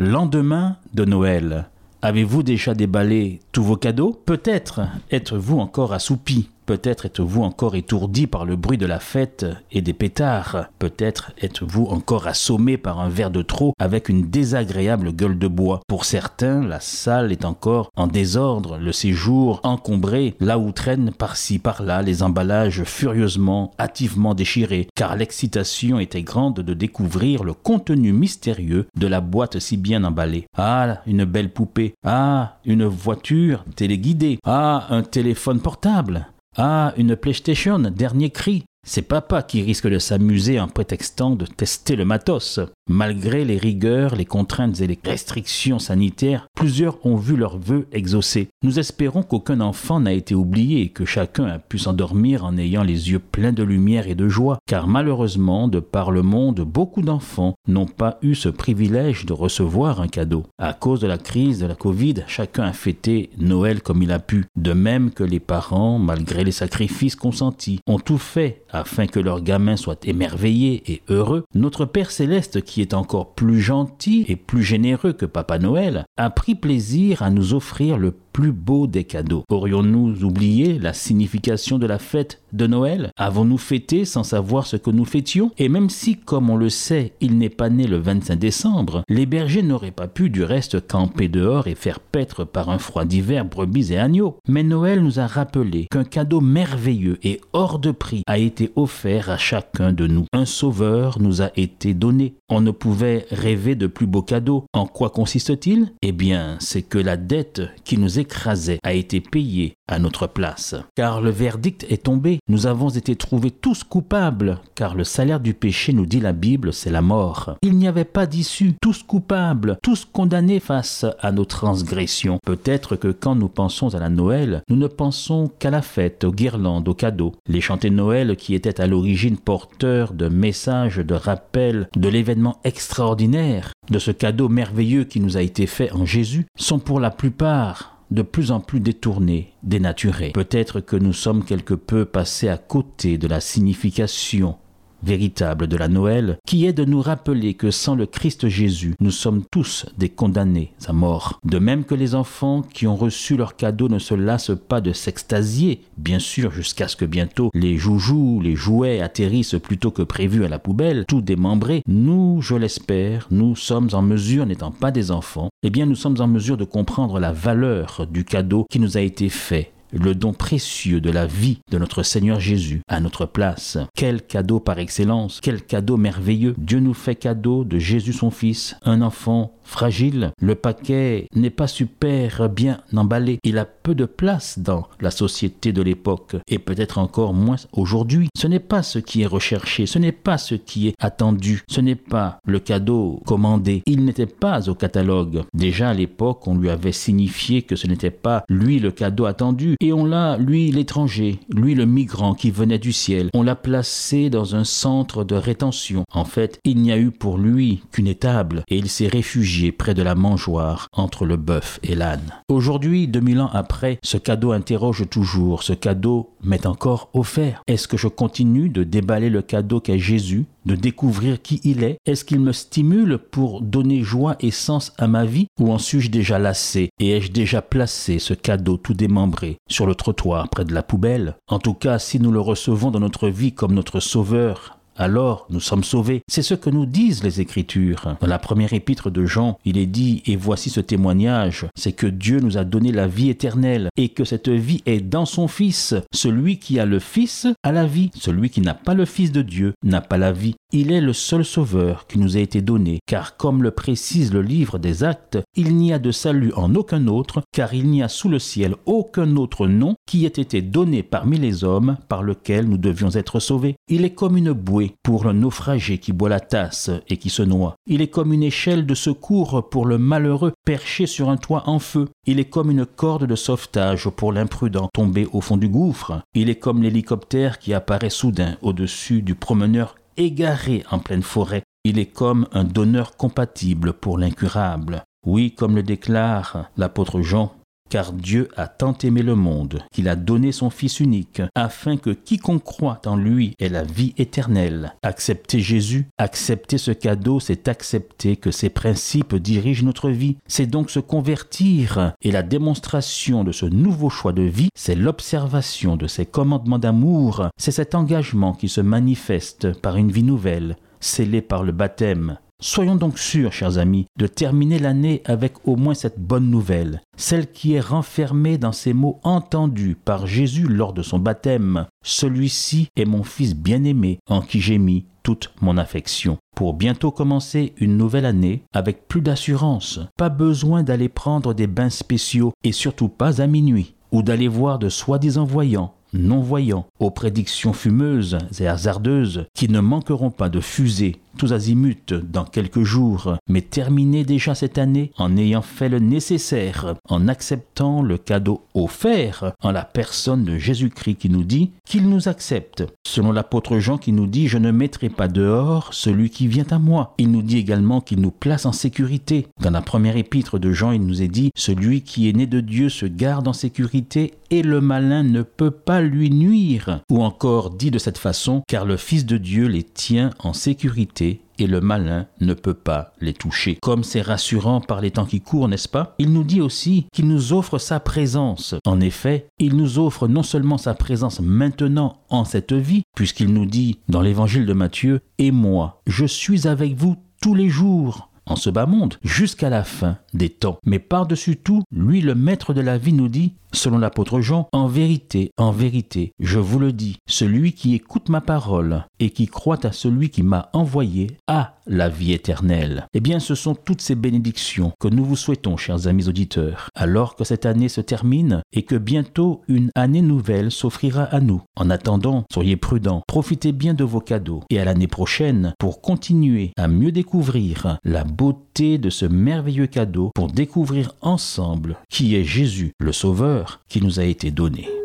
Lendemain de Noël, avez-vous déjà déballé tous vos cadeaux? Peut-être êtes-vous encore assoupi Peut-être êtes-vous encore étourdi par le bruit de la fête et des pétards. Peut-être êtes-vous encore assommé par un verre de trop avec une désagréable gueule de bois. Pour certains, la salle est encore en désordre, le séjour encombré, là où traînent par-ci par-là les emballages furieusement, hâtivement déchirés, car l'excitation était grande de découvrir le contenu mystérieux de la boîte si bien emballée. Ah, une belle poupée. Ah, une voiture téléguidée. Ah, un téléphone portable. Ah, une PlayStation, dernier cri. C'est papa qui risque de s'amuser en prétextant de tester le matos. Malgré les rigueurs, les contraintes et les restrictions sanitaires, plusieurs ont vu leurs vœux exaucés. Nous espérons qu'aucun enfant n'a été oublié et que chacun a pu s'endormir en ayant les yeux pleins de lumière et de joie, car malheureusement, de par le monde, beaucoup d'enfants n'ont pas eu ce privilège de recevoir un cadeau. À cause de la crise de la Covid, chacun a fêté Noël comme il a pu, de même que les parents, malgré les sacrifices consentis, ont tout fait afin que leurs gamins soient émerveillés et heureux. Notre Père céleste qui est encore plus gentil et plus généreux que Papa Noël, a pris plaisir à nous offrir le plus beau des cadeaux. Aurions-nous oublié la signification de la fête de Noël Avons-nous fêté sans savoir ce que nous fêtions? Et même si, comme on le sait, il n'est pas né le 25 décembre, les bergers n'auraient pas pu du reste camper dehors et faire paître par un froid d'hiver brebis et agneaux. Mais Noël nous a rappelé qu'un cadeau merveilleux et hors de prix a été offert à chacun de nous. Un sauveur nous a été donné. On ne pouvait rêver de plus beau cadeau. En quoi consiste-t-il? Eh bien, c'est que la dette qui nous écrasait a été payée à notre place. Car le verdict est tombé. Nous avons été trouvés tous coupables, car le salaire du péché, nous dit la Bible, c'est la mort. Il n'y avait pas d'issue, tous coupables, tous condamnés face à nos transgressions. Peut-être que quand nous pensons à la Noël, nous ne pensons qu'à la fête, aux guirlandes, aux cadeaux. Les chantés de Noël qui étaient à l'origine porteurs de messages de rappel de l'événement extraordinaire, de ce cadeau merveilleux qui nous a été fait en Jésus, sont pour la plupart de plus en plus détournés, dénaturés. Peut-être que nous sommes quelque peu passés à côté de la signification véritable de la Noël, qui est de nous rappeler que sans le Christ Jésus, nous sommes tous des condamnés à mort. De même que les enfants qui ont reçu leur cadeau ne se lassent pas de s'extasier, bien sûr jusqu'à ce que bientôt les joujoux, les jouets atterrissent plutôt que prévu à la poubelle, tout démembré, nous, je l'espère, nous sommes en mesure, n'étant pas des enfants, eh bien nous sommes en mesure de comprendre la valeur du cadeau qui nous a été fait le don précieux de la vie de notre Seigneur Jésus à notre place. Quel cadeau par excellence, quel cadeau merveilleux. Dieu nous fait cadeau de Jésus son Fils, un enfant fragile. Le paquet n'est pas super bien emballé. Il a peu de place dans la société de l'époque et peut-être encore moins aujourd'hui. Ce n'est pas ce qui est recherché, ce n'est pas ce qui est attendu, ce n'est pas le cadeau commandé. Il n'était pas au catalogue. Déjà à l'époque, on lui avait signifié que ce n'était pas lui le cadeau attendu et on l'a, lui l'étranger, lui le migrant qui venait du ciel. On l'a placé dans un centre de rétention. En fait, il n'y a eu pour lui qu'une étable et il s'est réfugié près de la mangeoire entre le bœuf et l'âne. Aujourd'hui, 2000 ans après, ce cadeau interroge toujours, ce cadeau m'est encore offert. Est-ce que je continue de déballer le cadeau qu'est Jésus, de découvrir qui il est? Est-ce qu'il me stimule pour donner joie et sens à ma vie? Ou en suis-je déjà lassé et ai-je déjà placé ce cadeau tout démembré sur le trottoir près de la poubelle? En tout cas, si nous le recevons dans notre vie comme notre sauveur, alors nous sommes sauvés. C'est ce que nous disent les Écritures. Dans la première épître de Jean, il est dit, et voici ce témoignage, c'est que Dieu nous a donné la vie éternelle, et que cette vie est dans son Fils. Celui qui a le Fils a la vie, celui qui n'a pas le Fils de Dieu n'a pas la vie. Il est le seul sauveur qui nous a été donné, car comme le précise le livre des actes, il n'y a de salut en aucun autre, car il n'y a sous le ciel aucun autre nom qui ait été donné parmi les hommes par lequel nous devions être sauvés. Il est comme une bouée pour le naufragé qui boit la tasse et qui se noie. Il est comme une échelle de secours pour le malheureux perché sur un toit en feu. Il est comme une corde de sauvetage pour l'imprudent tombé au fond du gouffre. Il est comme l'hélicoptère qui apparaît soudain au-dessus du promeneur égaré en pleine forêt. Il est comme un donneur compatible pour l'incurable. Oui, comme le déclare l'apôtre Jean, car Dieu a tant aimé le monde qu'il a donné son Fils unique, afin que quiconque croit en lui ait la vie éternelle. Accepter Jésus, accepter ce cadeau, c'est accepter que ses principes dirigent notre vie. C'est donc se convertir, et la démonstration de ce nouveau choix de vie, c'est l'observation de ses commandements d'amour, c'est cet engagement qui se manifeste par une vie nouvelle, scellée par le baptême, Soyons donc sûrs, chers amis, de terminer l'année avec au moins cette bonne nouvelle, celle qui est renfermée dans ces mots entendus par Jésus lors de son baptême. Celui-ci est mon Fils bien-aimé, en qui j'ai mis toute mon affection. Pour bientôt commencer une nouvelle année avec plus d'assurance, pas besoin d'aller prendre des bains spéciaux et surtout pas à minuit, ou d'aller voir de soi-disant voyants non-voyants, aux prédictions fumeuses et hasardeuses qui ne manqueront pas de fuser tous azimuts dans quelques jours, mais terminer déjà cette année en ayant fait le nécessaire, en acceptant le cadeau offert en la personne de Jésus-Christ qui nous dit qu'il nous accepte. Selon l'apôtre Jean qui nous dit Je ne mettrai pas dehors celui qui vient à moi. Il nous dit également qu'il nous place en sécurité. Dans la première épître de Jean, il nous est dit Celui qui est né de Dieu se garde en sécurité et le malin ne peut pas lui nuire. Ou encore dit de cette façon Car le Fils de Dieu les tient en sécurité et le malin ne peut pas les toucher. Comme c'est rassurant par les temps qui courent, n'est-ce pas? Il nous dit aussi qu'il nous offre sa présence. En effet, il nous offre non seulement sa présence maintenant en cette vie, puisqu'il nous dit dans l'évangile de Matthieu, Et moi, je suis avec vous tous les jours en ce bas monde jusqu'à la fin des temps. Mais par-dessus tout, lui, le maître de la vie, nous dit, selon l'apôtre Jean, En vérité, en vérité, je vous le dis, celui qui écoute ma parole et qui croit à celui qui m'a envoyé a la vie éternelle. Eh bien, ce sont toutes ces bénédictions que nous vous souhaitons, chers amis auditeurs, alors que cette année se termine et que bientôt une année nouvelle s'offrira à nous. En attendant, soyez prudents, profitez bien de vos cadeaux et à l'année prochaine pour continuer à mieux découvrir la beauté de ce merveilleux cadeau pour découvrir ensemble qui est Jésus, le Sauveur, qui nous a été donné.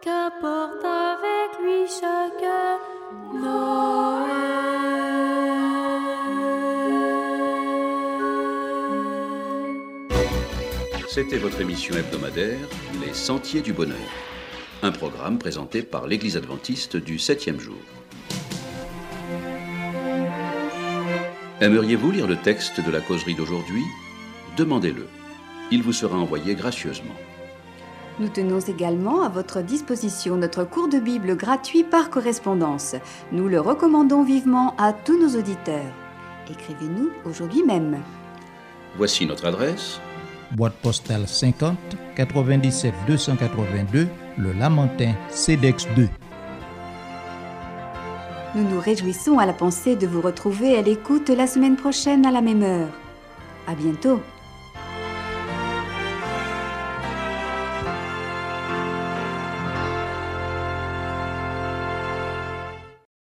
qu'apporte avec lui Noël. C'était votre émission hebdomadaire Les Sentiers du Bonheur, un programme présenté par l'Église adventiste du Septième jour. Aimeriez-vous lire le texte de la causerie d'aujourd'hui? Demandez-le. Il vous sera envoyé gracieusement. Nous tenons également à votre disposition notre cours de Bible gratuit par correspondance. Nous le recommandons vivement à tous nos auditeurs. Écrivez-nous aujourd'hui même. Voici notre adresse. Boîte postale 50 97 282 Le Lamentin CEDEX 2. Nous nous réjouissons à la pensée de vous retrouver à l'écoute la semaine prochaine à la même heure. À bientôt.